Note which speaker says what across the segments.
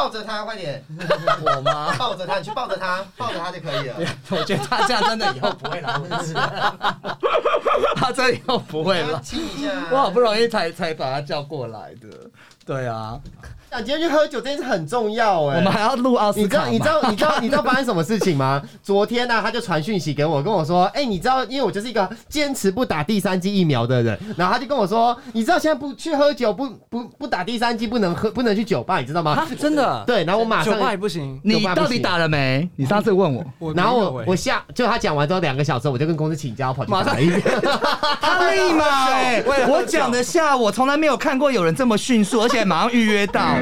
Speaker 1: 抱着他，快点！
Speaker 2: 我吗？
Speaker 1: 抱着他，你去抱着他，抱着他就可以了。
Speaker 2: 我觉得他这样真的以后不会来 他这以后不会了。
Speaker 1: 亲一下。
Speaker 2: 我好不容易才才把他叫过来的，对啊。
Speaker 1: 啊，今天去喝酒这件事很重要哎。
Speaker 2: 我们还要录奥斯卡
Speaker 1: 你知道你知道你知道你知道发生什么事情吗？昨天呢，他就传讯息给我，跟我说，哎，你知道，因为我就是一个坚持不打第三剂疫苗的人，然后他就跟我说，你知道现在不去喝酒，不不不打第三剂，不能喝，不能去酒吧，你知道吗？
Speaker 3: 真的？
Speaker 1: 对，然后我马上
Speaker 3: 酒吧也不行。
Speaker 2: 你到底打了没？你上次问我，
Speaker 1: 然后我我下就他讲完之后两个小时，我就跟公司请假，跑去打
Speaker 2: 一遍。他立马哎，我讲的下，我从来没有看过有人这么迅速，而且马上预约到。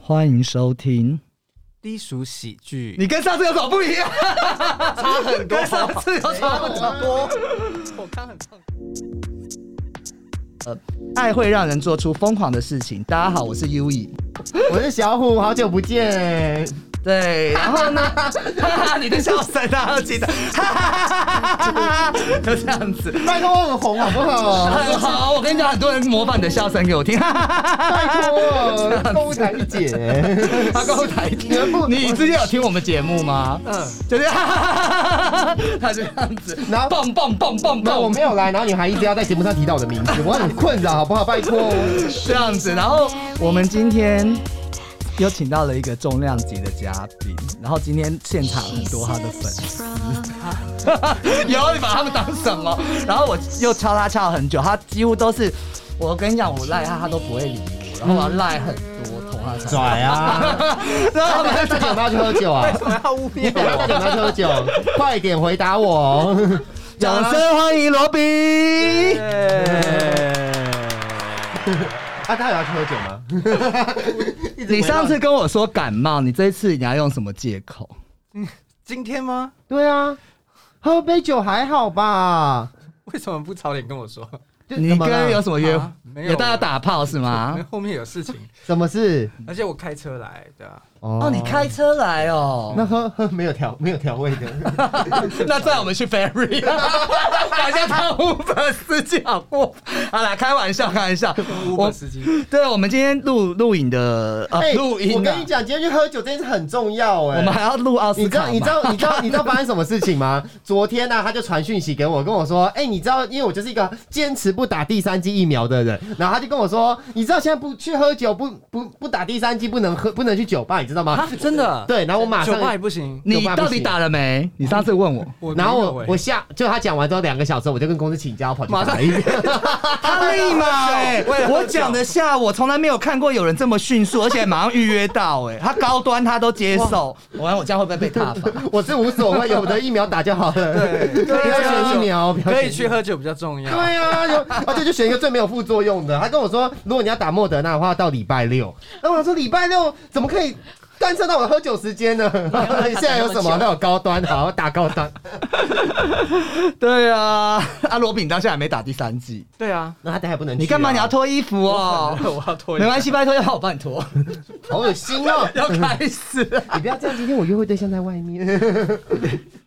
Speaker 2: 欢迎收听
Speaker 3: 低俗喜剧。
Speaker 2: 你跟上次有什么不一样？
Speaker 1: 差很多，
Speaker 2: 上次有差很多。
Speaker 3: 我看很痛。
Speaker 2: 呃，爱会让人做出疯狂的事情。大家好，我是 U E，
Speaker 1: 我是小虎，好久不见。
Speaker 2: 对，然后呢？你的笑声大家都记得，就这样子。
Speaker 1: 拜托，很红好不好？
Speaker 2: 很好，我跟你讲，很多人模仿你的笑声给我听。
Speaker 1: 拜托，高台姐，
Speaker 2: 他高台姐，你之前有听我们节目吗？嗯，就是 他这样子，然后棒棒棒棒棒，
Speaker 1: 我没有来，然后你还一直要在节目上提到我的名字，我很困扰，好不好？拜托，
Speaker 2: 这样子，然后我们今天。又请到了一个重量级的嘉宾，然后今天现场很多他的粉丝，有你把他们当什么？然后我又敲他敲了很久，他几乎都是，我跟你讲，我赖他他都不会理我，然后我要赖很多同他
Speaker 1: 拽啊！然后你在酒吧去喝酒啊？
Speaker 3: 为什么要污蔑
Speaker 1: 我？在酒吧去喝酒，快点回答我！
Speaker 2: 掌声欢迎罗比。
Speaker 1: 啊，他有要去喝酒吗？
Speaker 2: 你上次跟我说感冒，你这一次你要用什么借口？
Speaker 3: 今天吗？
Speaker 1: 对啊，喝杯酒还好吧？
Speaker 3: 为什么不早点跟我说？
Speaker 2: 你跟有什么约？
Speaker 3: 有
Speaker 2: 大家打炮是吗？
Speaker 3: 后面有事情。
Speaker 1: 什么事？
Speaker 3: 而且我开车来的。
Speaker 2: 哦，你开车来哦？
Speaker 1: 那喝喝没有调没有调味的。
Speaker 2: 那载我们去 ferry，大家当 Uber 司机好过。好啦，开玩笑，开玩笑。
Speaker 3: Uber 司机。
Speaker 2: 对，我们今天录录影的啊，录影。
Speaker 1: 我跟你讲，今天去喝酒这件事很重要哎。
Speaker 2: 我们还要录奥斯
Speaker 1: 卡。你知道你知道你知道你知道发生什么事情吗？昨天呢，他就传讯息给我，跟我说，哎，你知道，因为我就是一个坚持不打第三剂疫苗的人，然后他就跟我说，你知道现在不去喝酒，不不不打第三剂，不能喝，不能去酒吧，你知道吗？
Speaker 3: 真的。
Speaker 1: 对，然后我马上
Speaker 3: 酒吧也不行。
Speaker 2: 你到底打了没？你上次问
Speaker 1: 我，然后我我下就他讲完之后两个小时，我就跟公司请假跑去打一遍。
Speaker 2: 他立马哎，我讲的下，我从来没有看过有人这么迅速，而且马上预约到哎，他高端他都接受。我我这样会不会被踏伐？
Speaker 1: 我是无所谓，有的疫苗打就好了。
Speaker 3: 对，
Speaker 1: 不要选疫苗，
Speaker 3: 可以去喝酒比较重要。
Speaker 1: 对啊，有而且 就选一个最没有副作用的。他跟我说，如果你要打莫德纳的话，到礼拜六。那我说礼拜六怎么可以？干涉到我喝酒时间呢？你 现在有什么？那有高端，好打高端。
Speaker 2: 对啊，阿罗饼到现在还没打第三季。
Speaker 3: 对啊，
Speaker 1: 那他等下不能。
Speaker 2: 你干嘛？你要脱衣服
Speaker 3: 哦？我要脱。
Speaker 2: 没关系，拜托，要我帮你脱。
Speaker 1: 好恶心哦！
Speaker 2: 要开始。
Speaker 1: 你不要这样，今天我约会对象在外面。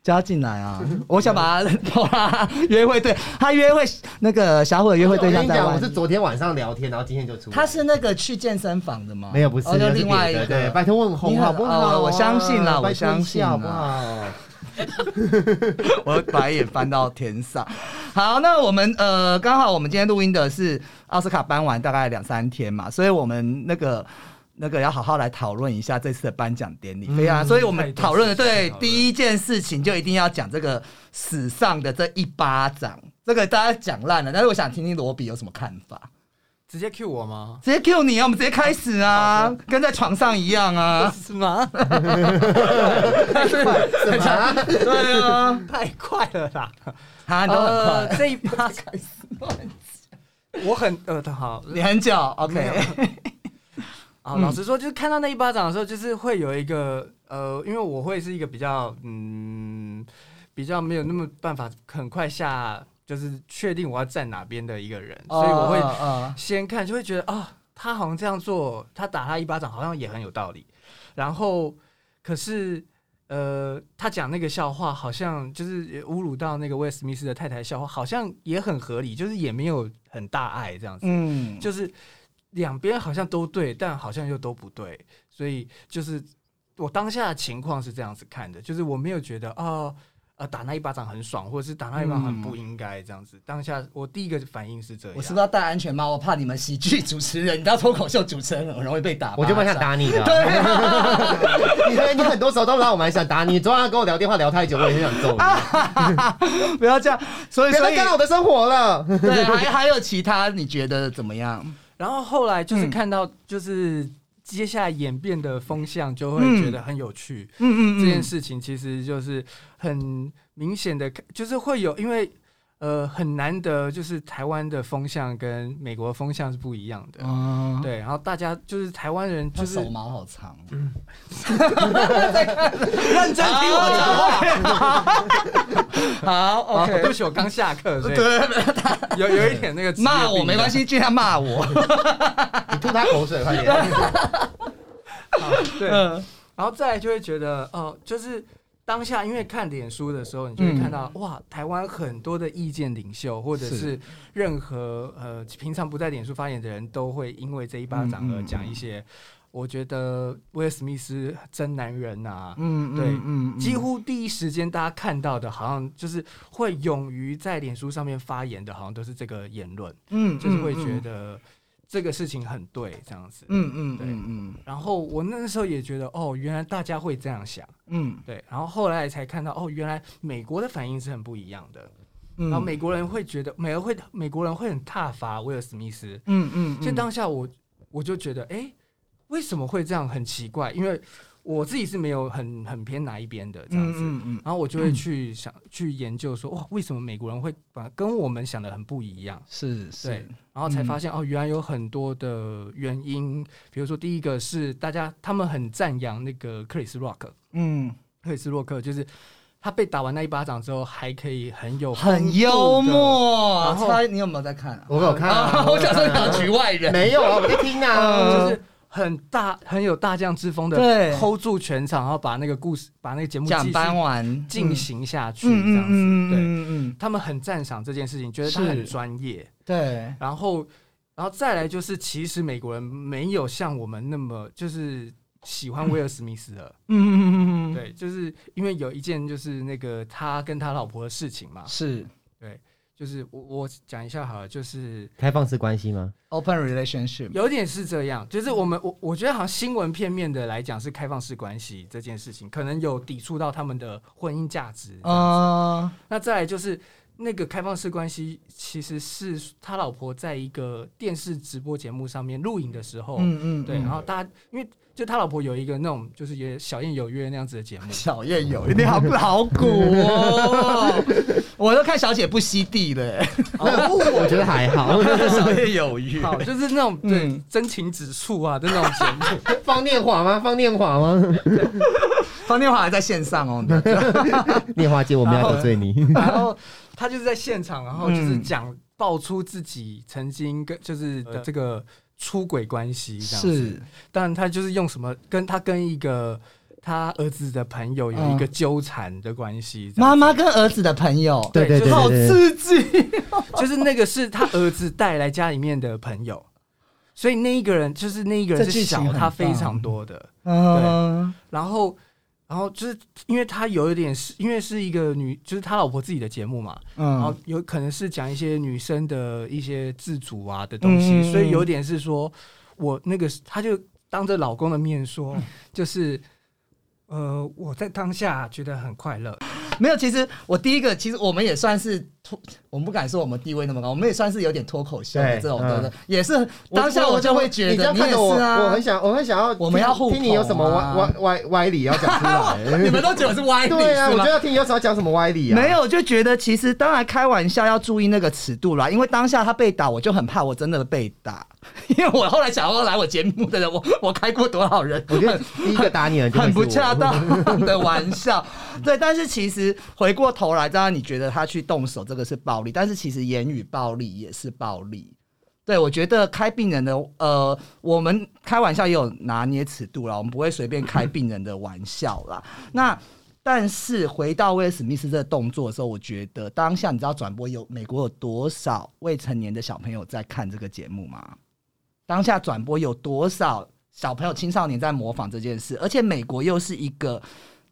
Speaker 2: 叫他进来啊！我想把他约会对，他约会那个小伙的约会对象在外。
Speaker 1: 我是昨天晚上聊天，然后今天就出。
Speaker 2: 他是那个去健身房的吗？
Speaker 1: 没有，不是，
Speaker 2: 就另外一个。
Speaker 1: 对，拜托问红好不好？
Speaker 2: 我相信啦，我相信
Speaker 1: 好不好？
Speaker 2: 我白眼翻到天上。好，那我们呃，刚好我们今天录音的是奥斯卡颁完大概两三天嘛，所以我们那个。那个要好好来讨论一下这次的颁奖典礼，非常，所以我们讨论的对第一件事情就一定要讲这个史上的这一巴掌，这个大家讲烂了，但是我想听听罗比有什么看法，
Speaker 3: 直接 Q 我吗？
Speaker 2: 直接 Q 你啊，我们直接开始啊，跟在床上一样啊，
Speaker 3: 是吗？
Speaker 1: 太快，
Speaker 2: 对啊，
Speaker 3: 太快了啦，
Speaker 2: 他都很快，
Speaker 3: 这一巴开始乱讲，我很呃，好，
Speaker 2: 你很久，OK。
Speaker 3: 啊，老实说，就是看到那一巴掌的时候，就是会有一个呃，因为我会是一个比较嗯，比较没有那么办法很快下，就是确定我要站哪边的一个人，所以我会先看，就会觉得啊，他好像这样做，他打他一巴掌好像也很有道理。然后，可是呃，他讲那个笑话，好像就是侮辱到那个威尔史密斯的太太笑话，好像也很合理，就是也没有很大爱这样子，
Speaker 2: 嗯，
Speaker 3: 就是两边好像都对，但好像又都不对，所以就是我当下的情况是这样子看的，就是我没有觉得哦。呃，打那一巴掌很爽，或者是打那一巴掌很不应该这样子。当下我第一个反应是这样。
Speaker 2: 我是不是要戴安全帽？我怕你们喜剧主持人，你知道脱口秀主持人很容易被打。
Speaker 1: 我就蛮想打你的。你你很多时候都让我蛮想打你。昨晚跟我聊电话聊太久，我也很想揍
Speaker 2: 你。不要这样，所以
Speaker 1: 所以干扰我的生活了。
Speaker 2: 对，还还有其他你觉得怎么样？
Speaker 3: 然后后来就是看到就是。接下来演变的风向就会觉得很有趣。嗯嗯，这件事情其实就是很明显的，就是会有，因为呃很难得，就是台湾的风向跟美国风向是不一样的。嗯，对，然后大家就是台湾人，就是
Speaker 2: 手毛好长。嗯，认真听我
Speaker 3: 讲话。好，OK，对不起，我刚下课，所以有有一点那个
Speaker 2: 骂我没关系，尽量骂我。
Speaker 1: 你吐他口水，快点！
Speaker 3: 对，然后再来就会觉得，哦，就是当下，因为看脸书的时候，你就会看到，哇，台湾很多的意见领袖，或者是。任何呃平常不在脸书发言的人，都会因为这一巴掌而讲一些，我觉得威尔史密斯真男人呐，嗯，对，嗯，几乎第一时间大家看到的，好像就是会勇于在脸书上面发言的，好像都是这个言论，嗯，就是会觉得。这个事情很对，这样子，嗯嗯，对，嗯。然后我那时候也觉得，哦，原来大家会这样想，嗯，对。然后后来才看到，哦，原来美国的反应是很不一样的。然后美国人会觉得，美国会美国人会很踏伐威尔史密斯，嗯嗯。所以当下我我就觉得，哎，为什么会这样？很奇怪，因为。我自己是没有很很偏哪一边的这样子，然后我就会去想去研究说，哇，为什么美国人会把跟我们想的很不一样？
Speaker 2: 是，
Speaker 3: 对，然后才发现哦，原来有很多的原因，比如说第一个是大家他们很赞扬那个克里斯洛克，嗯，克里斯洛克就是他被打完那一巴掌之后还可以很有
Speaker 2: 很幽默，然后你有没有在看？
Speaker 1: 我有看，
Speaker 2: 我想说讲局外人。
Speaker 1: 没有啊，我在听啊，
Speaker 3: 就是。很大很有大将之风的，hold 住全场，然后把那个故事，把那个节目
Speaker 2: 讲班完
Speaker 3: 进行下去，这样子。对，他们很赞赏这件事情，觉得他很专业。
Speaker 2: 对，
Speaker 3: 然后，然后再来就是，其实美国人没有像我们那么就是喜欢威尔史密斯的。嗯嗯嗯嗯对，就是因为有一件就是那个他跟他老婆的事情嘛。
Speaker 2: 是，
Speaker 3: 对。就是我我讲一下好了，就是
Speaker 1: 开放式关系吗
Speaker 2: ？Open relationship
Speaker 3: 有点是这样，就是我们我我觉得好像新闻片面的来讲是开放式关系这件事情，可能有抵触到他们的婚姻价值啊。那再来就是那个开放式关系，其实是他老婆在一个电视直播节目上面录影的时候，嗯嗯，对，然后大家因为。就他老婆有一个那种，就是也小燕有约那样子的节目。
Speaker 2: 小燕有约，你 好老古哦！我都看小姐不吸地了，
Speaker 1: 我觉得还好。
Speaker 2: 小燕有约，
Speaker 3: 好，就是那种对真情指数啊的那种节目。
Speaker 1: 方念华吗？方念华吗？
Speaker 2: 方念华还在线上哦。
Speaker 1: 念华姐，我们要得罪你。
Speaker 3: 然后他就是在现场，然后就是讲爆出自己曾经跟就是的这个。出轨关系这样子，但他就是用什么跟他跟一个他儿子的朋友有一个纠缠的关系。
Speaker 2: 妈妈跟儿子的朋友，
Speaker 1: 对对对，
Speaker 2: 好刺激。
Speaker 3: 就是那个是他儿子带来家里面的朋友，所以那一个人就是那一个人是小他非常多的。对，然后。然后就是因为他有一点是，因为是一个女，就是他老婆自己的节目嘛，然后有可能是讲一些女生的一些自主啊的东西，所以有点是说，我那个他就当着老公的面说，就是，呃，我在当下觉得很快乐。
Speaker 2: 没有，其实我第一个，其实我们也算是脱，我们不敢说我们地位那么高，我们也算是有点脱口秀的这种的，也是当下我就会觉得，你也是啊，
Speaker 1: 我很想，我很想要，
Speaker 2: 我们要
Speaker 1: 听你有什么歪歪歪歪理要讲出来，
Speaker 2: 你们都觉得是歪理，
Speaker 1: 对啊，我就要听有什么讲什么歪理啊，
Speaker 2: 没有，就觉得其实当然开玩笑要注意那个尺度啦，因为当下他被打，我就很怕我真的被打，因为我后来想要来我节目的人，我我开过多少人，
Speaker 1: 我觉得第一个打你的
Speaker 2: 很不恰当的玩笑，对，但是其实。回过头来，当然你觉得他去动手这个是暴力，但是其实言语暴力也是暴力。对我觉得开病人的，呃，我们开玩笑也有拿捏尺度了，我们不会随便开病人的玩笑啦。那但是回到威尔史密斯这个动作的时候，我觉得当下你知道转播有美国有多少未成年的小朋友在看这个节目吗？当下转播有多少小朋友、青少年在模仿这件事？而且美国又是一个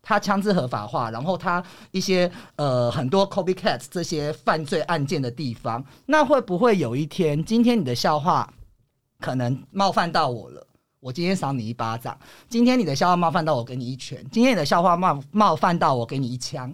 Speaker 2: 他枪支合法化，然后他一些呃很多 copycat 这些犯罪案件的地方，那会不会有一天，今天你的笑话可能冒犯到我了？我今天赏你一巴掌，今天你的笑话冒犯到我，给你一拳；今天你的笑话冒冒犯到我，给你一枪。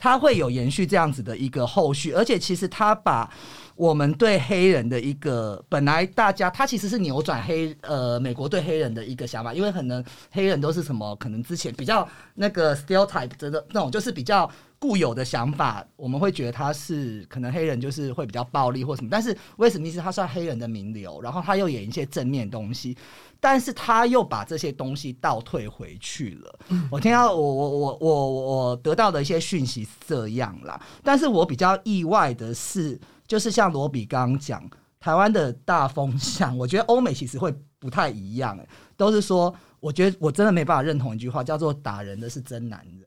Speaker 2: 他会有延续这样子的一个后续，而且其实他把我们对黑人的一个本来大家他其实是扭转黑呃美国对黑人的一个想法，因为可能黑人都是什么可能之前比较那个 stereotype 的那种，就是比较固有的想法，我们会觉得他是可能黑人就是会比较暴力或什么，但是威史密斯他算黑人的名流，然后他又演一些正面东西。但是他又把这些东西倒退回去了。我听到我我我我我得到的一些讯息是这样啦。但是我比较意外的是，就是像罗比刚刚讲，台湾的大风向，我觉得欧美其实会不太一样、欸，都是说，我觉得我真的没办法认同一句话，叫做打人的是真男人。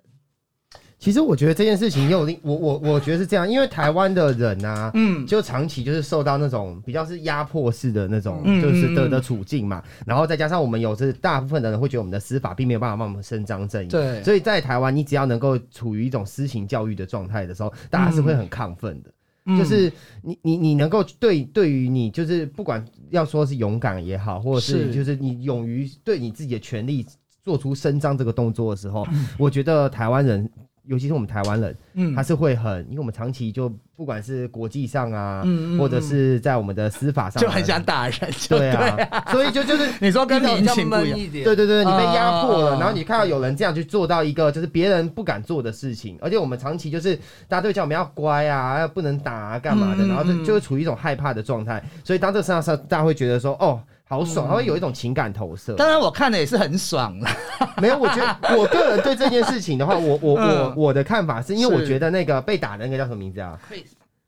Speaker 1: 其实我觉得这件事情又令我我我觉得是这样，因为台湾的人啊，
Speaker 2: 嗯，
Speaker 1: 就长期就是受到那种比较是压迫式的那种，
Speaker 2: 嗯
Speaker 1: 就是的
Speaker 2: 嗯
Speaker 1: 的处境嘛，然后再加上我们有这大部分的人会觉得我们的司法并没有办法帮我们伸张正义，
Speaker 2: 对。
Speaker 1: 所以在台湾你只要能够处于一种私刑教育的状态的时候，大家是会很亢奋的。
Speaker 2: 嗯。
Speaker 1: 就是你你你能够对对于你就是不管要说是勇敢也好，或者是
Speaker 2: 是。
Speaker 1: 就是你勇于对你自己的权利做出伸张这个动作的时候，
Speaker 2: 嗯。
Speaker 1: 我觉得台湾人。尤其是我们台湾人，
Speaker 2: 嗯。
Speaker 1: 他是会很，因为我们长期就不管是国际上啊，
Speaker 2: 嗯嗯
Speaker 1: 或者是在我们的司法上啊，
Speaker 2: 就很想打人，就
Speaker 1: 对啊，所以就就是
Speaker 2: 你说跟民情不一样。
Speaker 1: 对对对，你被压迫了，
Speaker 2: 哦
Speaker 1: 然后你看到有人这样去做到一个就是别人不敢做的事情，而且我们长期就是大家都叫我们要乖啊，要不能打啊，干嘛的，然后就
Speaker 2: 嗯。
Speaker 1: 就会处于一种害怕的状态，所以当这个身上大家会觉得说哦。好爽，他会有一种情感投射。
Speaker 2: 当然我看的也是很爽啦。
Speaker 1: 没有，我觉得我个人对这件事情的话，我我我
Speaker 2: 嗯
Speaker 1: 我的看法是因为我觉得那个被打的那个叫什么名字啊？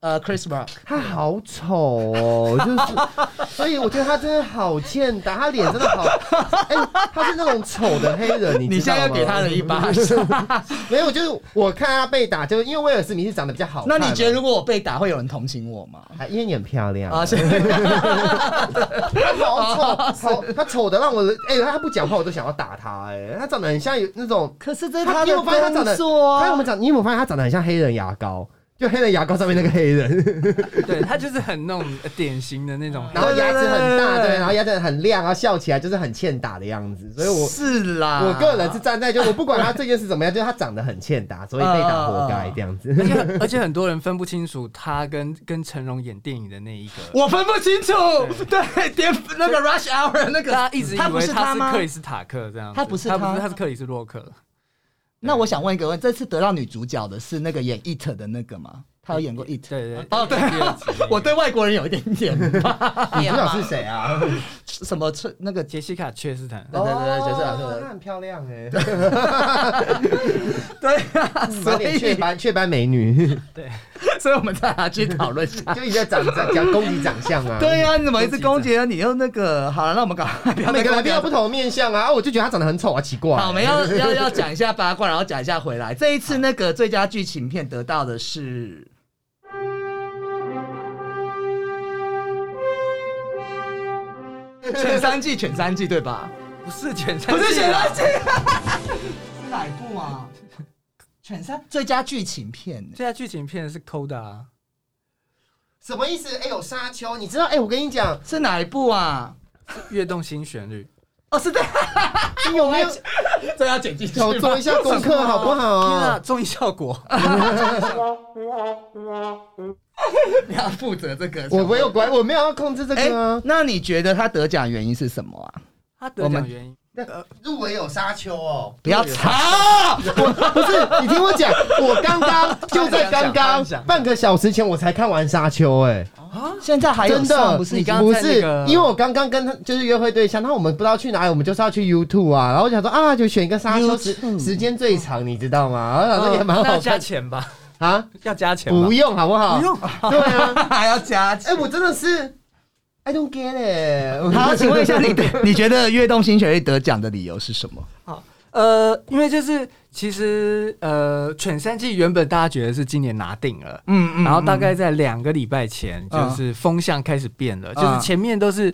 Speaker 2: 呃，Chris Rock，
Speaker 1: 他好丑哦，就是，所以我觉得他真的好欠打，他脸真的好，哎、他是那种丑的黑人，你
Speaker 2: 你现在
Speaker 1: 要吗
Speaker 2: 给他了一巴掌，
Speaker 1: 没有，就是我看他被打，就是因为威尔史密斯长得比较好看，
Speaker 2: 那你觉得如果我被打，会有人同情我吗？
Speaker 1: 还因为你很漂亮
Speaker 2: 啊，是
Speaker 1: 他好丑，好他丑的让我，哎、他不讲话我都想要打他、哎，他长得很像有那种，
Speaker 2: 可是这是
Speaker 1: 他你有
Speaker 2: 他的
Speaker 1: 没有发现他长得。他有没有长，你有没有发现他长得很像黑人牙膏？就黑人牙膏上面那个黑人，
Speaker 3: 对他就是很那种呃典型的那种。
Speaker 1: 然后牙齿很大，
Speaker 2: 对
Speaker 1: 对，然后牙齿很亮，然后笑起来就是很欠打的样子，所以我。
Speaker 2: 是啦，
Speaker 1: 我个人是站在，就我不管他这件事怎么样，就是他长得很欠打，所以被打活该这样子。
Speaker 3: 而且很而且很多人分不清楚他跟跟成龙演电影的那一个，
Speaker 2: 我分不清楚，对，颠那个 Rush Hour 那个，
Speaker 3: 他一直以
Speaker 2: 他不
Speaker 3: 为他
Speaker 2: 是他吗
Speaker 3: 是克里斯塔克这样子，
Speaker 2: 他不是
Speaker 3: 他不是他是克里斯洛克，
Speaker 2: 那我想问一个问题，这次得到女主角的是那个演 It 的那个吗？他有演过 It？
Speaker 3: 对对
Speaker 2: 哦对 我对外国人有一点点
Speaker 1: 你主角是谁啊？
Speaker 2: 什么那个
Speaker 3: 杰西卡·切斯坦，
Speaker 2: 对对对对角色角色
Speaker 1: 哦她很漂亮哎，
Speaker 2: 对啊，所
Speaker 1: 满脸雀
Speaker 2: 以
Speaker 1: 斑雀斑美女，对
Speaker 2: 所以我们再来去讨论一下。
Speaker 1: 就一直在长长讲攻击长相啊。
Speaker 2: 对啊、你怎么一直攻击啊？你又那个好了，那我们赶快不要
Speaker 1: 每个来宾有不同的面相啊，啊我就觉得他长得很丑啊，奇怪。
Speaker 2: 好，我们要要要讲一下八卦，然后讲一下回来。这一次那个最佳剧情片得到的是。犬三季，前三季对吧？
Speaker 3: 不是前三，
Speaker 2: 不是犬三季，是哪一部啊？犬三最佳剧情片，
Speaker 3: 最佳剧情片是 Coda，啊
Speaker 1: 什么意思？哎、有沙丘，你知道？哎、我跟你讲，
Speaker 2: 是哪一部啊？
Speaker 3: 跃动新旋律，
Speaker 2: 哦，是的，
Speaker 1: 你有没有
Speaker 2: 这要剪进去吗。
Speaker 1: 有做一下功课好不
Speaker 3: 天啊，
Speaker 1: 好？
Speaker 3: 综艺效果，
Speaker 2: 你要负责这个。
Speaker 1: 我没有管，我没有要控制这
Speaker 2: 哎、
Speaker 1: 个啊。
Speaker 2: 那你觉得他得奖原因是什么啊？
Speaker 3: 他得
Speaker 2: 我们
Speaker 3: 奖原因，
Speaker 1: 入围有沙丘哦，
Speaker 2: 不要吵！
Speaker 1: 我不是？你听我讲，我刚刚就在刚刚 半个小时前我才看完沙丘、哎。
Speaker 2: 现在还有
Speaker 1: 真的
Speaker 2: 不是
Speaker 3: 你刚刚
Speaker 1: 不是因为我刚刚跟他就是约会对象，那我们不知道去哪里，我们就是要去 YouTube 啊，然后我想说啊，就选一个沙丘时时间最长，你知道吗？然后想说也蛮好
Speaker 3: 那加钱吧，
Speaker 1: 啊，
Speaker 3: 要加钱
Speaker 1: 不，用好不好？
Speaker 3: 不用，
Speaker 1: 对啊，
Speaker 2: 还要加钱
Speaker 1: 哎、
Speaker 2: 钱。
Speaker 1: 我真的是 I don't get it。
Speaker 2: 好，请问一下你的，你觉得《跃动新旋律》得奖的理由是什么？
Speaker 3: 呃，因为就是其实呃，犬三季原本大家觉得是今年拿定了。
Speaker 2: 嗯嗯
Speaker 3: 然后大概在两个礼拜前，
Speaker 2: 嗯
Speaker 3: 就是风向开始变了，
Speaker 2: 嗯。
Speaker 3: 就是前面都是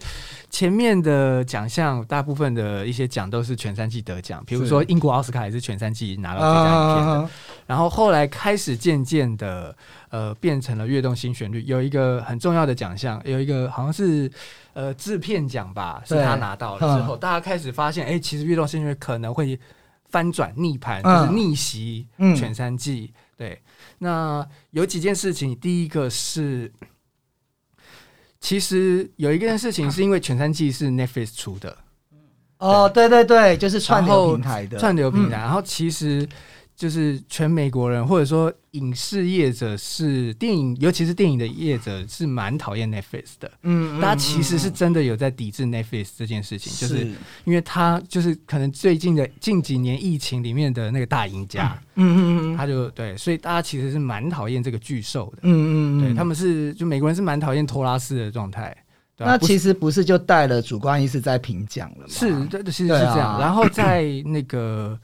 Speaker 3: 前面的奖项，大部分的一些奖都是全三季得奖，比如说英国奥斯卡也是全三季拿到最佳影片的。
Speaker 2: 啊
Speaker 3: 然后后来开始渐渐的，呃，变成了跃动新旋律，有一个很重要的奖项，有一个好像是呃制片奖吧，是他拿到了之后，大家开始发现，哎，其实运动新旋律可能会翻转逆盘，
Speaker 2: 嗯。
Speaker 3: 就是逆袭
Speaker 2: 嗯
Speaker 3: 全三季。对，那有几件事情，第一个是。其实有一件事情是因为全三季是 Netflix 出的。
Speaker 2: 哦，对对对，就是串流平台的。
Speaker 3: 串流平台，然后其实就是全美国人或者说影视业者是电影，尤其是电影的业者是蛮讨厌 Netflix 的。
Speaker 2: 嗯，嗯
Speaker 3: 大家其实是
Speaker 2: 嗯
Speaker 3: 真的有在抵制 Netflix 这件事情，就是
Speaker 2: 是
Speaker 3: 因为他就是可能最近的近几年疫情里面的那个大赢家，
Speaker 2: 嗯嗯嗯
Speaker 3: 他就对，所以大家其实是蛮讨厌这个巨兽的。
Speaker 2: 嗯嗯
Speaker 3: 对他们是就美国人是蛮讨厌托拉斯的状态。
Speaker 2: 那其实不是就带了主观意识在评奖了吗？
Speaker 3: 是，对，其实是这样。然后在那个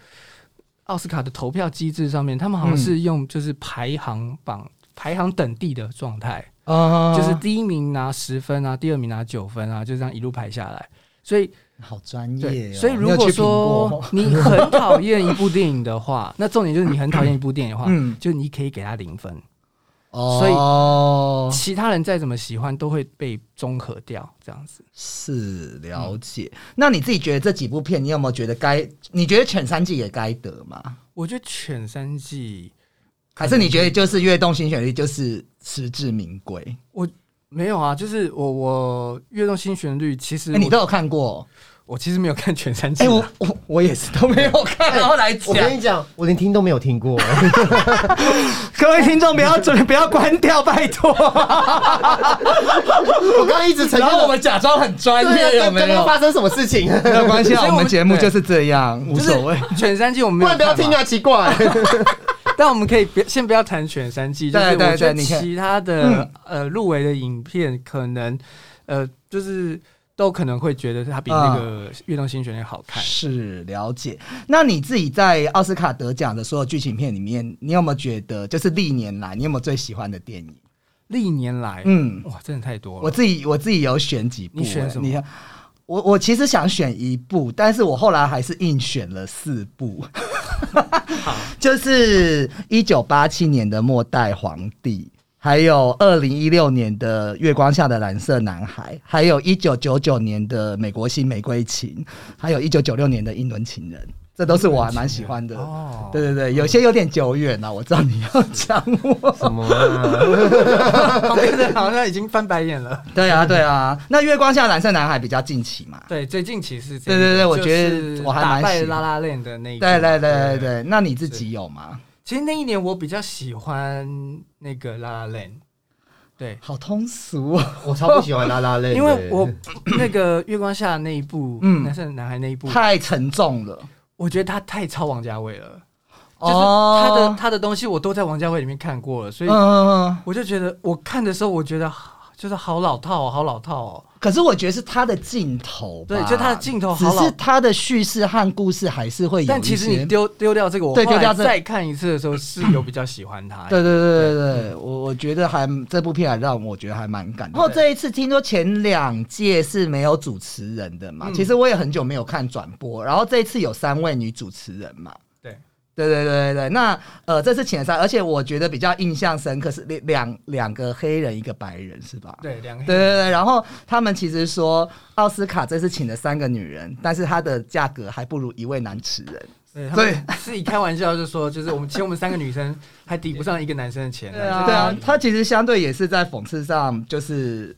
Speaker 3: 奥斯卡的投票机制上面，他们好像是用就是排行榜、排行等地的状态，
Speaker 2: 啊
Speaker 3: 就是第一名拿十分啊，第二名拿九分啊，就这样一路排下来。所以，
Speaker 2: 好专业，哦。
Speaker 3: 所以如果说你很讨厌一部电影的话，那重点就是你很讨厌一部电影的话，
Speaker 2: 嗯
Speaker 3: 就你可以给他零分，
Speaker 2: 哦，
Speaker 3: 其他人再怎么喜欢都会被综合掉，这样子。
Speaker 2: 是了解。那你自己觉得这几部片，你有没有觉得该？你觉得犬三季也该得吗？
Speaker 3: 我觉得《犬三季》
Speaker 2: 还是你觉得就是跃动新旋律就是实至名归？
Speaker 3: 我没有啊，就是我我跃动新旋律，其实
Speaker 2: 你都有看过？
Speaker 3: 我其实没有看全三季
Speaker 2: 我我我也是都没有看，然后来
Speaker 1: 我
Speaker 2: 讲
Speaker 1: 跟，你讲，我连听都没有听过。
Speaker 2: 各位听众不要准不要关掉，拜托。
Speaker 1: 我刚刚一直承认，
Speaker 2: 然后我们假装很专业，有没有
Speaker 1: 刚刚？发生什么事情？
Speaker 2: 没有关系啊，
Speaker 3: 所以我们
Speaker 2: 节目就是这样，无
Speaker 3: 就是
Speaker 2: 所谓。
Speaker 3: 全三季我们没有
Speaker 1: 不然不要听啊，奇怪。
Speaker 3: 但我们可以别先不要谈全三季，就是我觉得其他的呃入围的影片可能呃就是都可能会觉得它比那个《跃动新旋律》好看。
Speaker 2: 是了解。那你自己在奥斯卡得奖的所有剧情片里面，你有没有觉得，就是历年来你有没有最喜欢的电影？
Speaker 3: 历年来，
Speaker 2: 嗯，
Speaker 3: 哇，真的太多了。
Speaker 2: 我自己我自己有选几部、
Speaker 3: 你选什么
Speaker 2: 欸你看，我我其实想选一部，但是我后来还是硬选了四部。就是一九八七年的《末代皇帝》，还有二零一六年的《月光下的蓝色男孩》，还有一九九九年的《美国新玫瑰情》，还有一九九六年的《英伦情人》，这都是我还蛮喜欢的。
Speaker 3: 哦，
Speaker 2: 对对对，有些有点久远了，我知道你要讲我。
Speaker 1: 什么啊？
Speaker 3: 旁边的好像已经翻白眼了。
Speaker 2: 对啊，对啊。那《月光下蓝色男孩》比较近期嘛？
Speaker 3: 对，最近期是
Speaker 2: 对对对我觉得我还蛮喜欢
Speaker 3: 拉拉链的那一部
Speaker 2: 对对对对对。那你自己有吗？
Speaker 3: 其实那一年我比较喜欢那个拉拉链，对，
Speaker 2: 好通俗哦。
Speaker 1: 我超不喜欢拉拉链，
Speaker 3: 因为我那个月光下那一部，
Speaker 2: 嗯
Speaker 3: 嗯，男生男孩那一部，
Speaker 2: 太沉重了。
Speaker 3: 我觉得他太超王家卫了，就是他的、
Speaker 2: 哦，
Speaker 3: 他的东西我都在王家卫里面看过了，所以。我就觉得我看的时候，我觉得就是好老套哦，好老套哦。
Speaker 2: 可是我觉得是他的镜头，
Speaker 3: 对就他的镜头好老
Speaker 2: 只是他的叙事和故事还是会有。
Speaker 3: 但其实你丢丢掉这个，我后来
Speaker 2: 对丢掉这
Speaker 3: 再看一次的时候，是有比较喜欢他。
Speaker 2: 对对对对对，我我觉得还这部片还让我觉得还蛮感动。然后这一次听说前两届是没有主持人的嘛，
Speaker 3: 嗯
Speaker 2: 其实我也很久没有看转播，然后这一次有三位女主持人嘛。
Speaker 3: 对
Speaker 2: 对对对那呃，这次请了三，而且我觉得比较印象深刻是两两两个黑人一个白人是吧？
Speaker 3: 对，两个
Speaker 2: 对对对，然后他们其实说奥斯卡这次请了三个女人，但是它的价格还不如一位男词人。
Speaker 3: 对，是以开玩笑就说，就是我们 请我们三个女生还抵不上一个男生的钱。
Speaker 2: 对对啊，他其实相对也是在讽刺上，就是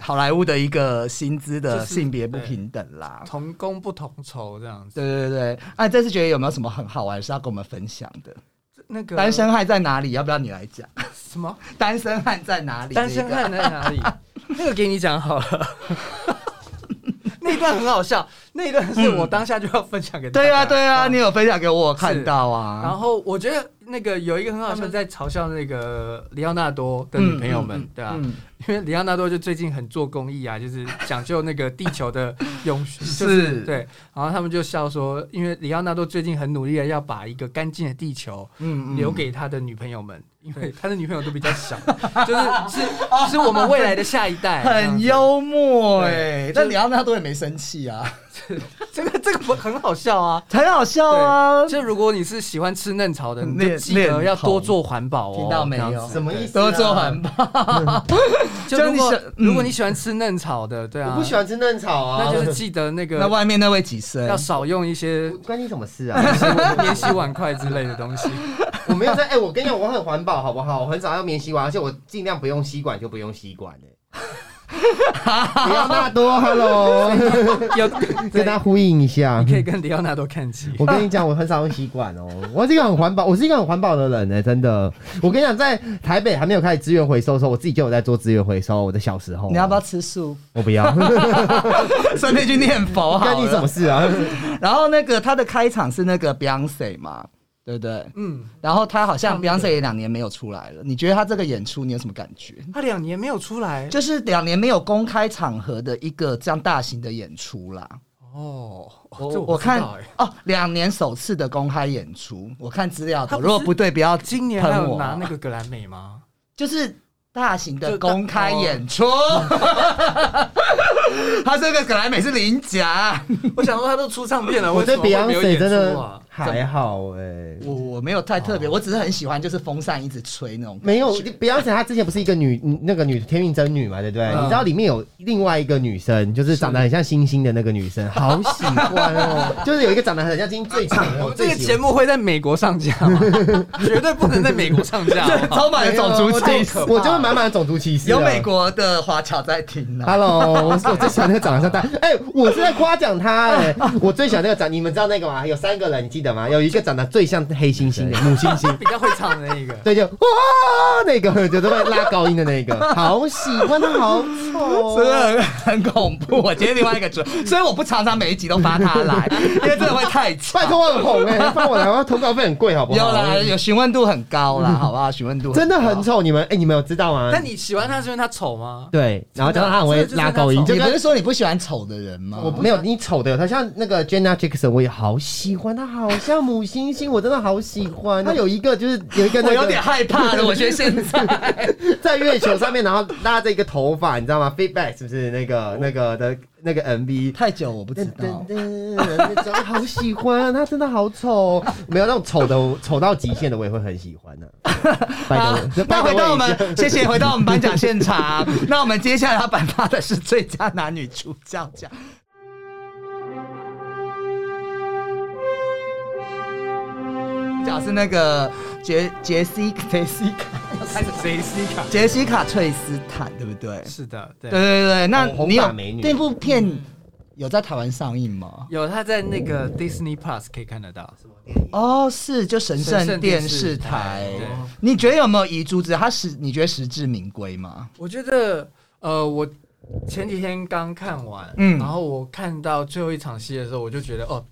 Speaker 2: 好莱坞的一个薪资的性别不平等啦。
Speaker 3: 同工不同酬这样子。
Speaker 2: 对对对，哎、这次觉得有没有什么很好玩的事要跟我们分享的？
Speaker 3: 那个
Speaker 2: 单身汉在哪里？要不要你来讲？
Speaker 3: 什么？
Speaker 2: 单身汉在哪里？
Speaker 3: 单身汉在哪里？那个给你讲好了。那一段很好笑，那一段是我当下就要分享给大家。
Speaker 2: 对啊对啊，
Speaker 3: 嗯
Speaker 2: 你有分享给我，我看到啊。
Speaker 3: 然后我觉得那个有一个很好笑，在嘲笑那个里奥纳多的女朋友们，对吧、
Speaker 2: 嗯。
Speaker 3: 因为里奥纳多就最近很做公益啊，就是讲究那个地球的永续，就是
Speaker 2: 是。
Speaker 3: 对。然后他们就笑说，因为里奥纳多最近很努力的要把一个干净的地球
Speaker 2: 嗯
Speaker 3: 留给他的女朋友们，因为他的女朋友都比较小，就是是是我们未来的下一代，
Speaker 2: 很幽默哎、
Speaker 3: 对。
Speaker 2: 但里奥纳多也没生气啊，
Speaker 3: 这个这个不很好笑啊。
Speaker 2: 很好笑啊。
Speaker 3: 就如果你是喜欢吃嫩草的，你就记得要多做环保哦。
Speaker 2: 听到没有
Speaker 1: 什么意思啊？
Speaker 2: 多做环保，
Speaker 3: 就如果
Speaker 2: 就你喜
Speaker 3: 如果
Speaker 2: 嗯
Speaker 3: 你喜欢吃嫩草的，对啊，
Speaker 1: 我不喜欢吃嫩草啊，
Speaker 3: 那就是记得那个那
Speaker 2: 外面那位几岁？
Speaker 3: 要少用一些
Speaker 1: 关你什么事啊？
Speaker 3: 免 洗碗筷之类的东西。
Speaker 1: 我没有在，哎、我跟你讲，我很环保，好不好？我很少用免洗碗，而且我尽量不用吸管就不用吸管哎、里奥纳多，Hello，
Speaker 3: 有
Speaker 1: 跟他呼应一下
Speaker 3: 你。可以跟里奥纳多看齐。
Speaker 1: 我跟你讲，我很少用吸管哦。我是一个很环保，我是一个很环保的人呢、真的。我跟你讲，在台北还没有开始资源回收的时候，我自己就有在做资源回收。我的小时候，
Speaker 2: 你要不要？吃素？
Speaker 1: 我不要，
Speaker 2: 顺便去念佛好了。
Speaker 1: 干你什么事啊？
Speaker 2: 然后那个他的开场是那个 Beyonce 嘛，对不对？
Speaker 3: 嗯，
Speaker 2: 然后他好像 Beyonce 也两年没有出来了，你觉得他这个演出你有什么感觉？
Speaker 3: 他两年没有出来，
Speaker 2: 就是两年没有公开场合的一个这样大型的演出啦。
Speaker 3: 哦，
Speaker 2: 我我看哦，两年首次的公开演出，我看资料的，如果不对，不要
Speaker 3: 今年还有拿那个格莱美吗？
Speaker 2: 就是大型的公开演出。他这个格莱美是领奖，
Speaker 3: 我想说他都出唱片了，
Speaker 1: 我对
Speaker 3: 为什么没有
Speaker 1: Beyonce
Speaker 3: 演
Speaker 1: 真的
Speaker 3: 出啊？
Speaker 1: 还好哎、
Speaker 2: 我我没有太特别，我只是很喜欢就是风扇一直吹那种。
Speaker 1: 没有，Beyonce 她之前不是一个女那个女天命真女嘛，对不对？
Speaker 2: 嗯
Speaker 1: 你知道里面有另外一个女生，就是长得很像星星的那个女生，好喜欢哦。就是有一个长得很像星星最长的，
Speaker 3: 我们这个节目会在美国上架吗？绝对不能在美国上架。好不好
Speaker 2: 充满了种族歧视，
Speaker 1: 我就是满满的种族歧视啊。
Speaker 2: 有美国的华侨在听呢。
Speaker 1: Hello，我是我最喜欢那个长得像大，哎、我是在夸奖他哎、我最喜欢那个长，你们知道那个吗？有三个人，你记得吗？有一个长得最像黑猩猩的母猩猩，
Speaker 3: 比较会唱的那一个。
Speaker 1: 对，就哇那个就是会拉高音的那个，好喜欢他，好丑、
Speaker 2: 真的很恐怖。我今天另外一个主，所以我不常常每一集都发他来，因为真的会太长
Speaker 1: 拜。托我很红哎、发我来，我投稿费很贵，好不好？
Speaker 2: 有啦，有询问度很高啦，好不好？询问度
Speaker 1: 真的很。丑，你们哎、你们有知道吗？
Speaker 3: 那你喜欢他是因为他丑吗？
Speaker 1: 对，然后加上他很会拉高音，
Speaker 2: 你不是说你不喜欢丑的人吗？
Speaker 1: 我没有你丑的有他，像那个 Jenna Jackson，我也好喜欢，他好像母猩猩，我真的好喜欢。他有一个就是有一个那个
Speaker 2: 我有点害怕了，我觉得现在
Speaker 1: 在月球上面，然后拉着一个头发，你知道吗？Feedback 是不是那个那个的那个 MV？
Speaker 2: 太久我不知道。
Speaker 1: 噔那种好喜欢，他真的好丑，没有那种丑的丑到极限的，我也会很喜欢 的、拜
Speaker 2: 那回到我们谢谢回到我们颁奖现场。那我们接下来要颁发的是最佳男女主角奖。角是那个杰杰西杰西卡，
Speaker 3: 开始杰西卡？
Speaker 2: 杰西卡翠斯坦，对不对？
Speaker 3: 是的，对
Speaker 2: 对。对对，那
Speaker 1: 红
Speaker 2: 你有
Speaker 1: 发美女
Speaker 2: 那部片有在台湾上映吗？
Speaker 3: 有他在那个 Disney Plus 可以看得到，
Speaker 2: 哦，是就神
Speaker 3: 神
Speaker 2: 圣电
Speaker 3: 视
Speaker 2: 视台。你觉得有没有遗珠子？他实你觉得实至名归吗？
Speaker 3: 我觉得呃，我前几天刚看完，
Speaker 2: 嗯
Speaker 3: 然后我看到最后一场戏的时候，我就觉得哦，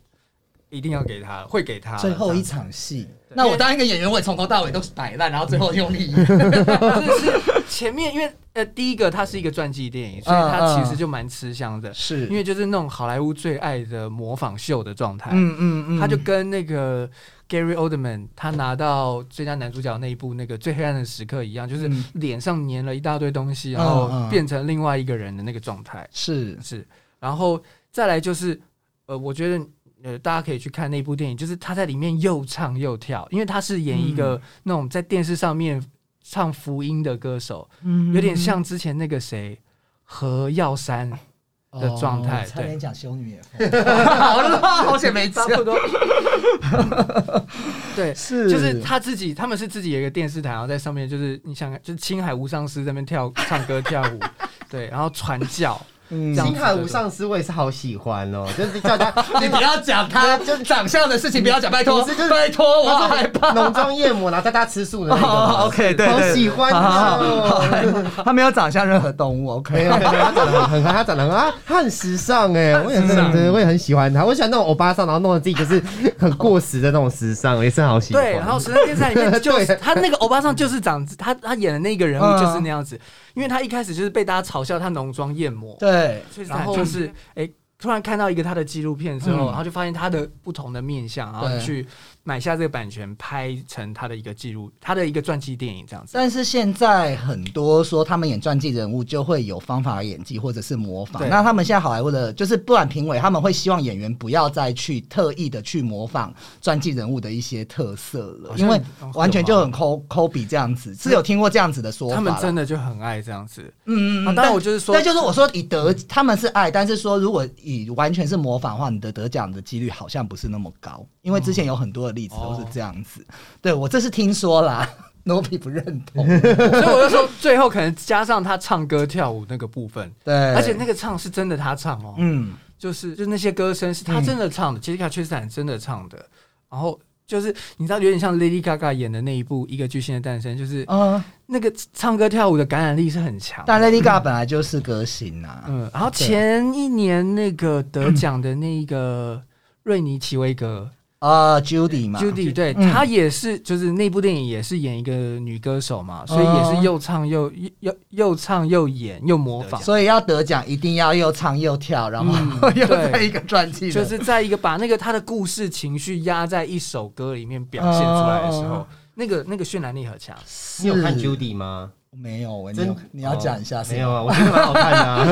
Speaker 3: 一定要给他，会给他
Speaker 2: 最后一
Speaker 3: 场。
Speaker 2: 戏，那我当一个演员，我也从头到尾都是摆烂，然后最后用力。
Speaker 3: 就是前面，因为呃，第一个它是一个传记电影，所以它其实就蛮吃香的，
Speaker 2: 是。
Speaker 3: 因为就是那种好莱坞最爱的模仿秀的状态。
Speaker 2: 嗯嗯嗯，
Speaker 3: 他就跟那个 Gary Oldman 他拿到最佳男主角那一部那个《最黑暗的时刻》一样，就是
Speaker 2: 嗯。
Speaker 3: 脸上粘了一大堆东西，
Speaker 2: 嗯
Speaker 3: 然后
Speaker 2: 嗯。
Speaker 3: 变成另外一个人的那个状态。
Speaker 2: 是。
Speaker 3: 是，然后再来就是，呃，我觉得呃，大家可以去看那部电影，就是他在里面又唱又跳，因为他是演一
Speaker 2: 嗯。
Speaker 3: 个那种在电视上面唱福音的歌手，
Speaker 2: 嗯。
Speaker 3: 有点像之前那个谁何耀珊，的状态
Speaker 2: 哦差点讲修女也
Speaker 3: 好
Speaker 2: 了，好险没
Speaker 3: 差不多。对，
Speaker 2: 是。
Speaker 3: 就是他自己，他们是自己有一个电视台，然后在上面就是你想，就是青海无上师在那边跳唱歌跳舞，对，然后传教，
Speaker 1: 星海无上师我也是好喜欢哦，就是叫他
Speaker 2: 你不要讲他
Speaker 1: 就
Speaker 2: 长相的事情，不要讲，拜托
Speaker 1: 就是，
Speaker 2: 拜托，我好害怕。
Speaker 1: 浓妆艳抹，然后带他吃素的那个
Speaker 2: 哦
Speaker 1: 嘛。
Speaker 2: ，OK，对
Speaker 1: 好，喜欢哦。
Speaker 2: 他没有长相任何动物，OK。
Speaker 1: 有没有，他长得很很他长得很啊，他很时尚哎，我也是
Speaker 3: 时尚
Speaker 1: 对，我也很喜欢他，我喜欢那种欧巴桑，然后弄得自己就是很过时的那种时尚，也是好喜欢。
Speaker 3: 对，然后《时尚天才》里面就 是他那个欧巴桑就是长他他演的那个人物
Speaker 2: 嗯
Speaker 3: 就是那样子，因为他一开始就是被大家嘲笑他浓妆艳抹，
Speaker 2: 对，然后
Speaker 3: 就是哎。突然看到一个他的纪录片之后，
Speaker 2: 嗯。
Speaker 3: 然后就发现他的不同的面相，然后去买下这个版权，拍成他的一个记录，他的一个传记电影这样子。
Speaker 2: 但是现在很多说他们演传记人物就会有方法演技或者是模仿。那他们现在好莱坞的，就是不然评委他们会希望演员不要再去特意的去模仿传记人物的一些特色了，因为
Speaker 3: 哦
Speaker 2: 完全就很抠抠比这样子，是有听过这样子的说法。
Speaker 3: 他们真的就很爱这样子。
Speaker 2: 嗯嗯嗯，
Speaker 3: 啊当然我就是说
Speaker 2: 那就是我说以得他们是爱，但是说如果以完全是模仿的话，你的得奖的几率好像不是那么高，因为之前有很多的例子都是这样子。对我这是听说啦。罗比不认同，
Speaker 3: 所以我就说，最后可能加上他唱歌跳舞那个部分，
Speaker 2: 对，
Speaker 3: 而且那个唱是真的他唱哦，
Speaker 2: 嗯，
Speaker 3: 就是就是那些歌声是他真的唱的，杰西卡确实很真的唱的。然后就是你知道，有点像 Lady Gaga 演的那一部《一个巨星的诞生》，就是
Speaker 2: 嗯，
Speaker 3: 那个唱歌跳舞的感染力是很强。
Speaker 2: 但 Lady Gaga 本来就是歌星啊，
Speaker 3: 嗯，然后前一年那个得奖的那个瑞尼奇威格
Speaker 2: 啊，Judy 嘛。
Speaker 3: Judy，对
Speaker 2: 嗯。
Speaker 3: 她也是，就是那部电影也是演一个女歌手嘛，所以也是又唱又又又又唱又演又模仿，
Speaker 2: 所以要得奖一定要又唱又跳，然后
Speaker 3: 嗯
Speaker 2: 又
Speaker 3: 对。
Speaker 2: 在一个传记，
Speaker 3: 就是在一个把那个她的故事情绪压在一首歌里面表现出来的时
Speaker 2: 哦
Speaker 3: 候，那个那个渲染力很强。
Speaker 1: 你有看 Judy 吗？
Speaker 2: 没有？你
Speaker 1: 真
Speaker 2: 你要讲一下是吗
Speaker 1: 没有啊，我觉得蛮好看的啊。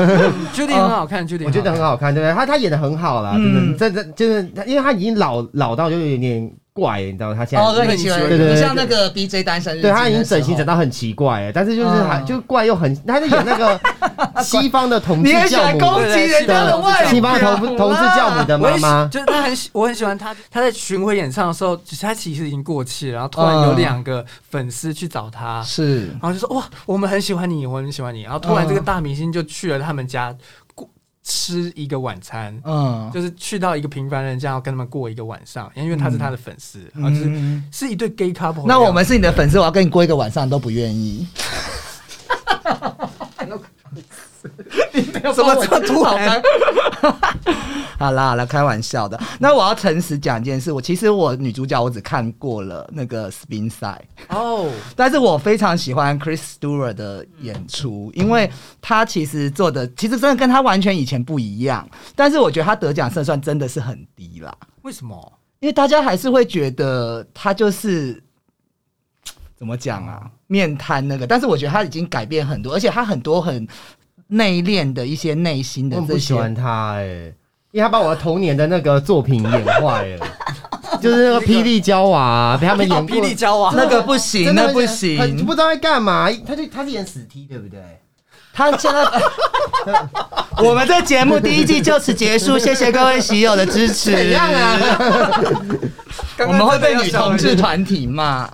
Speaker 3: Judy 很好看，Judy
Speaker 1: 我觉得很好看，对不对？他他演的很好啦，
Speaker 2: 嗯
Speaker 1: 真的，真的就是他，因为他已经老老到就有点怪，你知道吗他现在
Speaker 2: 哦，对，
Speaker 3: 对
Speaker 2: 你喜欢
Speaker 3: 对
Speaker 1: 对对
Speaker 2: 你像那个 BJ 单身日
Speaker 1: 对他已经整形整到很奇怪哎，但是就是还
Speaker 2: 嗯
Speaker 1: 就怪又很，他在演那个 西方的同志教母
Speaker 2: 也喜欢攻击人家的外表。
Speaker 1: 西方同同志教母的妈妈，
Speaker 3: 就是他很喜，我很喜欢他。他在巡回演唱的时候，就是他其实已经过气了，然后突然有两个粉丝去找他，
Speaker 2: 是。
Speaker 3: 然后就说哇，我们很喜欢你，我很喜欢你。然后突然这个大明星就去了他们家过吃一个晚餐，
Speaker 2: 嗯，
Speaker 3: 就是去到一个平凡人家，要跟他们过一个晚上，因为他是他的粉丝，然后就是
Speaker 2: 嗯
Speaker 3: 是一对 gay couple。
Speaker 2: 那我们是你的粉丝，我要跟你过一个晚上都不愿意。
Speaker 3: 什么这么突然？
Speaker 2: 好啦好啦，开玩笑的。那我要诚实讲一件事，我其实我女主角我只看过了那个 Spin Side，
Speaker 3: 哦，
Speaker 2: 但是我非常喜欢 Chris Stewart 的演出，因为他其实做的其实真的跟他完全以前不一样。但是我觉得他得奖胜算真的是很低啦，
Speaker 3: 为什么？
Speaker 2: 因为大家还是会觉得他就是怎么讲啊，面瘫那个。但是我觉得他已经改变很多，而且他很多很内敛的一些内心的这些。
Speaker 1: 不喜欢他哎，因为他把我童年的那个作品演坏了，就是那个霹雳娇娃啊，被他们演过
Speaker 3: 霹雳娇娃，
Speaker 2: 那个不行，
Speaker 1: 真的
Speaker 2: 那不
Speaker 1: 很
Speaker 2: 行
Speaker 1: 不。知道在干嘛。他就他是演死 T 对不对？
Speaker 2: 他现在，我们的节目第一季就此结束，谢谢各位喜友的支持。
Speaker 1: 怎样啊？
Speaker 2: 我们会被女同志团体骂。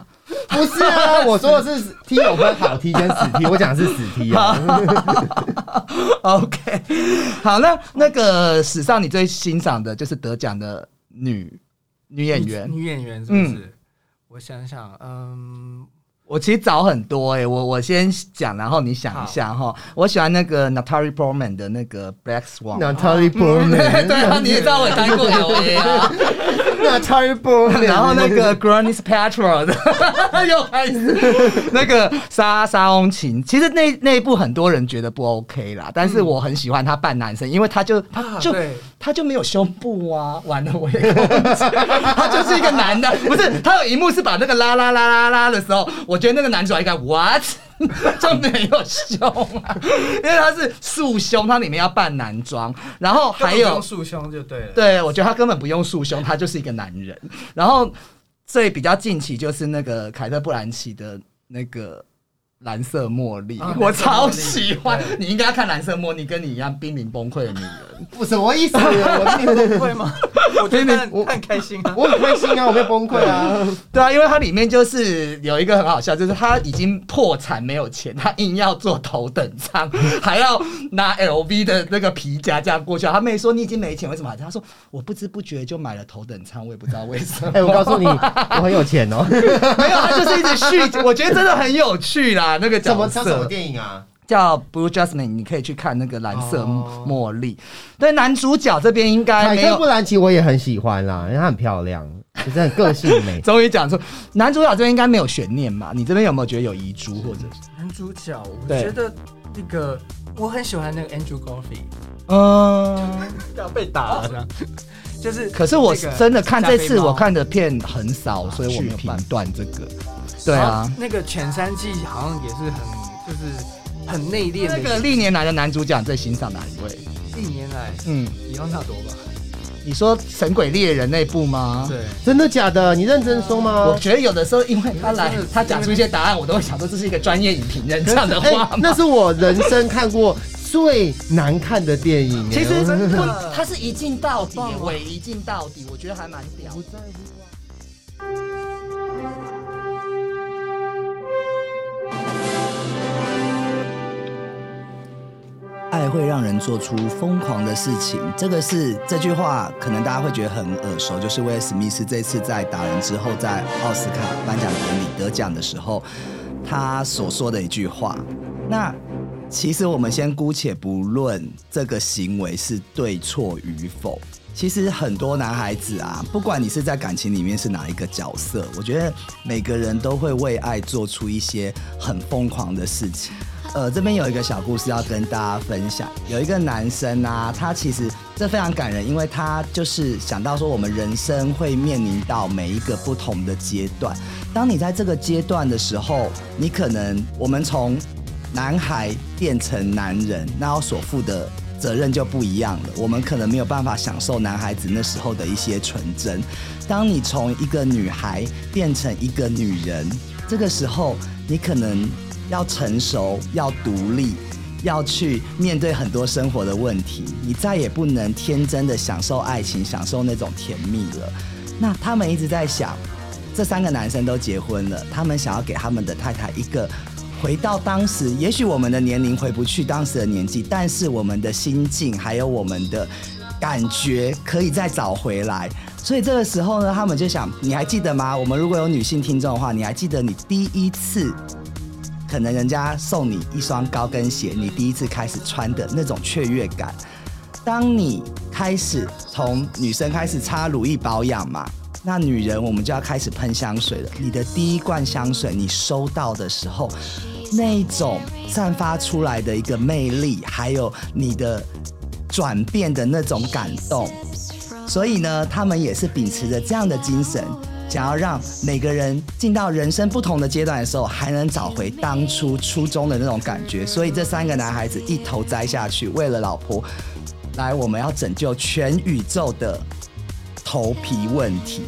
Speaker 1: 不是啊，我说的是踢有分好踢跟死踢我讲的是死踢啊。
Speaker 2: OK，好，那那个史上你最欣赏的就是得奖的女女演员。
Speaker 3: 女演员是不是？我想想，嗯，
Speaker 2: 我其实找很多哎、我我先讲，然后你想一下哈。我喜欢那个 Natalie Portman 的那个 Black Swan。
Speaker 1: Natalie Portman，
Speaker 2: 对啊，你也知道我也当过 LA 啊。
Speaker 1: Natalie Portman，
Speaker 2: 然后那个 Granny's Patrol 的 又开始。那个沙沙翁琴，其实那那一部很多人觉得不 OK 啦，但是我很喜欢他扮男生，因为他就他就他就没有胸部啊，完了我也他就是一个男的，不是他有一幕是把那个啦啦啦啦啦的时候，我觉得那个男主应该 what 就没有胸啊，因为他是束胸，他里面要扮男装，然后还有
Speaker 3: 束胸就对了。
Speaker 2: 对，我觉得他根本不用束胸，他就是一个男人。然后最比较近期就是那个凯特·布兰奇的那个蓝色茉莉，
Speaker 3: 啊
Speaker 2: 我超喜欢。你应该要看蓝色茉莉，跟你一样濒临崩溃的女人。
Speaker 1: 不什么意思？我
Speaker 3: 是崩溃吗？我觉得他
Speaker 1: 我
Speaker 3: 很开心啊。
Speaker 1: 我很开心啊，我没有崩溃啊。
Speaker 4: 对啊，因为它里面就是有一个很好笑，就是他已经破产没有钱，他硬要坐头等舱，还要拿 LV 的那个皮夹这样过去。他妹说你已经没钱，为什么还？他说我不知不觉就买了头等舱，我也不知道为什么。
Speaker 1: 哎、我告诉你，我很有钱哦。
Speaker 4: 没有，他就是一直续，我觉得真的很有趣啦。那个
Speaker 1: 怎么
Speaker 4: 角
Speaker 1: 叫什么
Speaker 4: 色
Speaker 1: 电影啊？
Speaker 4: 叫 Blue Jasmine，你可以去看那个蓝色
Speaker 3: 哦
Speaker 4: 茉莉。对，男主角这边应该没有
Speaker 1: 凯特布。兰奇我也很喜欢啦，因为她很漂亮，就是很个性美。
Speaker 4: 终于讲出男主角这边应该没有悬念嘛？你这边有没有觉得有遗珠或者是？
Speaker 3: 男主角，我
Speaker 4: 对
Speaker 3: 觉得那个我很喜欢那个 Andrew Garfield，
Speaker 4: 嗯，
Speaker 3: 要被打了这样，就是
Speaker 4: 可是我真的看这次我看的片很少，所以我没有判断这个。对啊，
Speaker 3: 那个前三季好像也是很就是很内敛的
Speaker 4: 那个历年来的男主角你最欣赏哪一位？
Speaker 3: 历年来
Speaker 4: 嗯，
Speaker 3: 里奥纳多吧，
Speaker 4: 你说《神鬼猎人》那部吗？
Speaker 3: 对，
Speaker 1: 真的假的？你认真说吗
Speaker 4: 我
Speaker 1: 吗？
Speaker 4: 觉得有的时候，因为他来，他讲出一些答案，我都会想说这是一个专业影评人讲的话？
Speaker 1: 那是我人生看过最难看的电影。
Speaker 4: 其实 他是一镜到底尾一镜到底，我觉得还蛮屌的。
Speaker 2: 爱会让人做出疯狂的事情，这个是这句话，可能大家会觉得很耳熟，就是威尔史密斯这次在打人之后，在奥斯卡颁奖典礼得奖的时候，他所说的一句话。那其实我们先姑且不论这个行为是对错与否，其实很多男孩子啊，不管你是在感情里面是哪一个角色，我觉得每个人都会为爱做出一些很疯狂的事情。呃，这边有一个小故事要跟大家分享。有一个男生啊，他其实这非常感人，因为他就是想到说，我们人生会面临到每一个不同的阶段。当你在这个阶段的时候，你可能我们从男孩变成男人，那要所负的责任就不一样了。我们可能没有办法享受男孩子那时候的一些纯真。当你从一个女孩变成一个女人，这个时候你可能要成熟，要独立。要去面对很多生活的问题，你再也不能天真的享受爱情，享受那种甜蜜了。那他们一直在想，这三个男生都结婚了，他们想要给他们的太太一个回到当时，也许我们的年龄回不去当时的年纪，但是我们的心境还有我们的感觉可以再找回来。所以这个时候呢，他们就想，你还记得吗？我们如果有女性听众的话，你还记得你第一次可能人家送你一双高跟鞋，你第一次开始穿的那种雀跃感。当你开始从女生开始擦乳液保养嘛，那女人我们就要开始喷香水了。你的第一罐香水你收到的时候，那种散发出来的一个魅力，还有你的转变的那种感动，所以呢，他们也是秉持着这样的精神，想要让每个人进到人生不同的阶段的时候，还能找回当初初衷的那种感觉。所以这三个男孩子一头栽下去，为了老婆，来，我们要拯救全宇宙的头皮问题。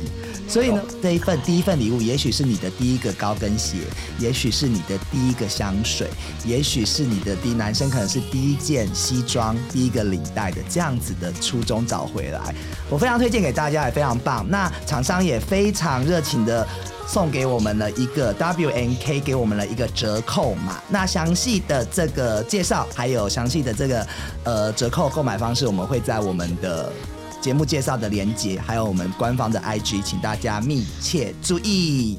Speaker 2: 所以呢，这一份第一份礼物，也许是你的第一个高跟鞋，也许是你的第一个香水，也许是你的第男生可能是第一件西装、第一个领带的这样子的初衷找回来。我非常推荐给大家，也非常棒。那厂商也非常热情的。送给我们了一个 W N K，给我们了一个折扣码。那详细的这个介绍，还有详细的这个呃折扣购买方式，我们会在我们的节目介绍的连接，还有我们官方的 I G，请大家密切注意。